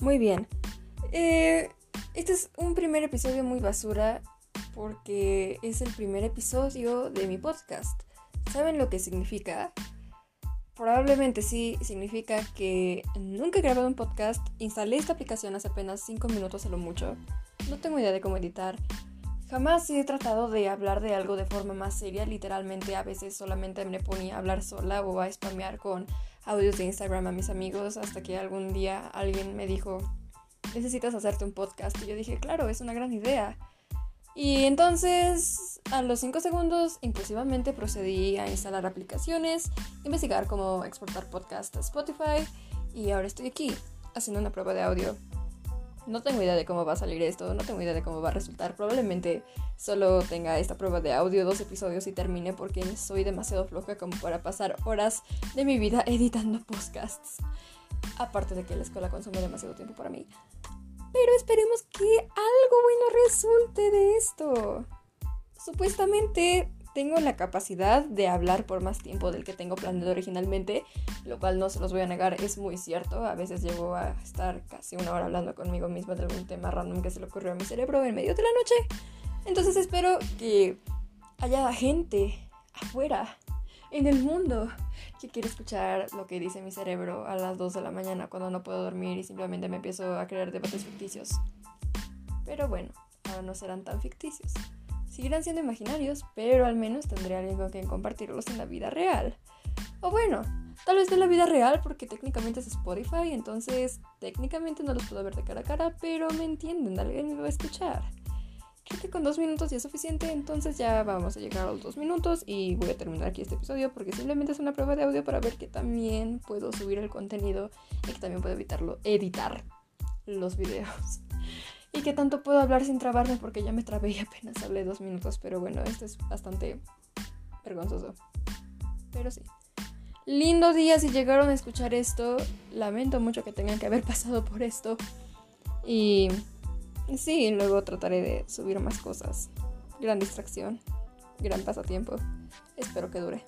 Muy bien. Eh, este es un primer episodio muy basura porque es el primer episodio de mi podcast. ¿Saben lo que significa? Probablemente sí significa que nunca he grabado un podcast, instalé esta aplicación hace apenas 5 minutos a lo mucho, no tengo idea de cómo editar, jamás he tratado de hablar de algo de forma más seria, literalmente a veces solamente me ponía a hablar sola o a spamear con audios de Instagram a mis amigos hasta que algún día alguien me dijo, necesitas hacerte un podcast y yo dije, claro, es una gran idea. Y entonces, a los 5 segundos, impulsivamente procedí a instalar aplicaciones, investigar cómo exportar podcast a Spotify y ahora estoy aquí haciendo una prueba de audio. No tengo idea de cómo va a salir esto, no tengo idea de cómo va a resultar. Probablemente solo tenga esta prueba de audio dos episodios y termine porque soy demasiado floja como para pasar horas de mi vida editando podcasts. Aparte de que la escuela consume demasiado tiempo para mí. Pero esperemos que algo bueno resulte de esto. Supuestamente tengo la capacidad de hablar por más tiempo del que tengo planeado originalmente, lo cual no se los voy a negar, es muy cierto. A veces llego a estar casi una hora hablando conmigo misma de algún tema random que se le ocurrió a mi cerebro en medio de la noche. Entonces espero que haya gente afuera, en el mundo, que quiere escuchar lo que dice mi cerebro a las 2 de la mañana cuando no puedo dormir y simplemente me empiezo a crear debates ficticios. Pero bueno, ahora no serán tan ficticios. Seguirán siendo imaginarios, pero al menos tendré con quien compartirlos en la vida real. O bueno, tal vez en la vida real porque técnicamente es Spotify, entonces técnicamente no los puedo ver de cara a cara, pero me entienden, alguien me va a escuchar. Creo que con dos minutos ya es suficiente, entonces ya vamos a llegar a los dos minutos y voy a terminar aquí este episodio porque simplemente es una prueba de audio para ver que también puedo subir el contenido y que también puedo evitarlo, editar los videos. Y que tanto puedo hablar sin trabarme porque ya me trabé y apenas hablé dos minutos, pero bueno, esto es bastante vergonzoso. Pero sí. Lindo día si llegaron a escuchar esto. Lamento mucho que tengan que haber pasado por esto. Y Sí, luego trataré de subir más cosas. Gran distracción, gran pasatiempo. Espero que dure.